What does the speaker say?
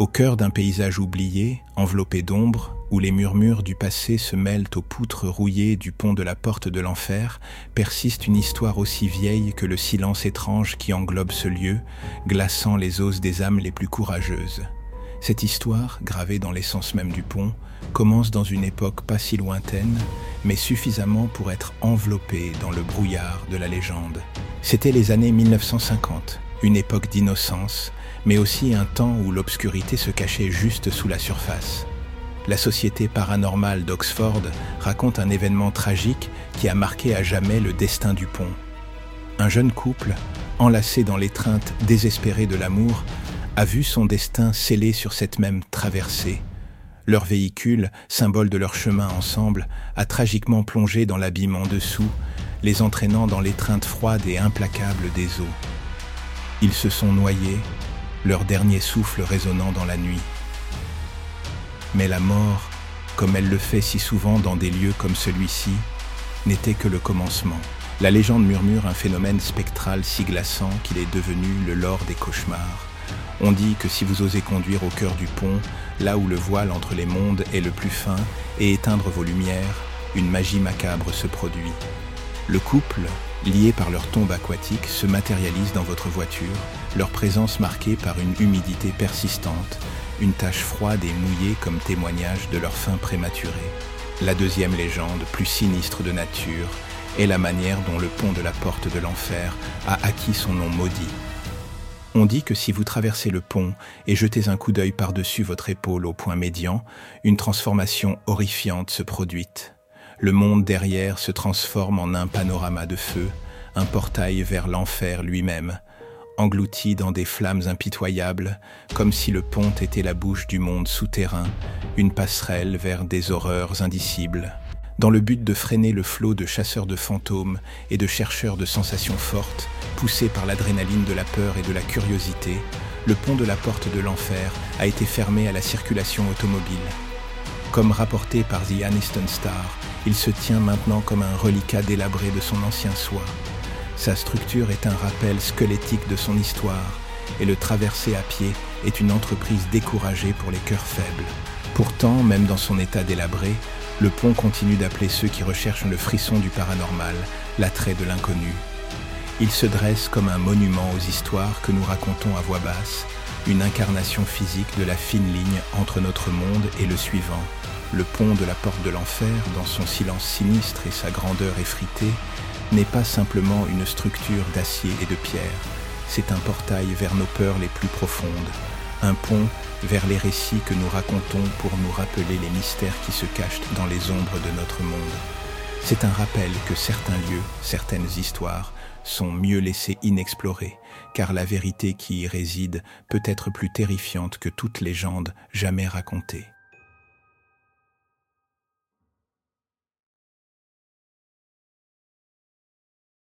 Au cœur d'un paysage oublié, enveloppé d'ombre, où les murmures du passé se mêlent aux poutres rouillées du pont de la porte de l'enfer, persiste une histoire aussi vieille que le silence étrange qui englobe ce lieu, glaçant les os des âmes les plus courageuses. Cette histoire, gravée dans l'essence même du pont, commence dans une époque pas si lointaine, mais suffisamment pour être enveloppée dans le brouillard de la légende. C'était les années 1950, une époque d'innocence, mais aussi un temps où l'obscurité se cachait juste sous la surface. La Société paranormale d'Oxford raconte un événement tragique qui a marqué à jamais le destin du pont. Un jeune couple, enlacé dans l'étreinte désespérée de l'amour, a vu son destin scellé sur cette même traversée. Leur véhicule, symbole de leur chemin ensemble, a tragiquement plongé dans l'abîme en dessous, les entraînant dans l'étreinte froide et implacable des eaux. Ils se sont noyés, leur dernier souffle résonnant dans la nuit. Mais la mort, comme elle le fait si souvent dans des lieux comme celui-ci, n'était que le commencement. La légende murmure un phénomène spectral si glaçant qu'il est devenu le lore des cauchemars. On dit que si vous osez conduire au cœur du pont, là où le voile entre les mondes est le plus fin, et éteindre vos lumières, une magie macabre se produit. Le couple, lié par leur tombe aquatique, se matérialise dans votre voiture, leur présence marquée par une humidité persistante, une tache froide et mouillée comme témoignage de leur fin prématurée. La deuxième légende, plus sinistre de nature, est la manière dont le pont de la porte de l'enfer a acquis son nom maudit. On dit que si vous traversez le pont et jetez un coup d'œil par-dessus votre épaule au point médian, une transformation horrifiante se produit. Le monde derrière se transforme en un panorama de feu, un portail vers l'enfer lui-même, englouti dans des flammes impitoyables, comme si le pont était la bouche du monde souterrain, une passerelle vers des horreurs indicibles. Dans le but de freiner le flot de chasseurs de fantômes et de chercheurs de sensations fortes, poussés par l'adrénaline de la peur et de la curiosité, le pont de la porte de l'enfer a été fermé à la circulation automobile. Comme rapporté par The Aniston Star, il se tient maintenant comme un reliquat délabré de son ancien soi. Sa structure est un rappel squelettique de son histoire, et le traverser à pied est une entreprise découragée pour les cœurs faibles. Pourtant, même dans son état délabré, le pont continue d'appeler ceux qui recherchent le frisson du paranormal, l'attrait de l'inconnu. Il se dresse comme un monument aux histoires que nous racontons à voix basse, une incarnation physique de la fine ligne entre notre monde et le suivant. Le pont de la porte de l'enfer, dans son silence sinistre et sa grandeur effritée, n'est pas simplement une structure d'acier et de pierre, c'est un portail vers nos peurs les plus profondes, un pont vers les récits que nous racontons pour nous rappeler les mystères qui se cachent dans les ombres de notre monde. C'est un rappel que certains lieux, certaines histoires sont mieux laissés inexplorés, car la vérité qui y réside peut être plus terrifiante que toute légende jamais racontée.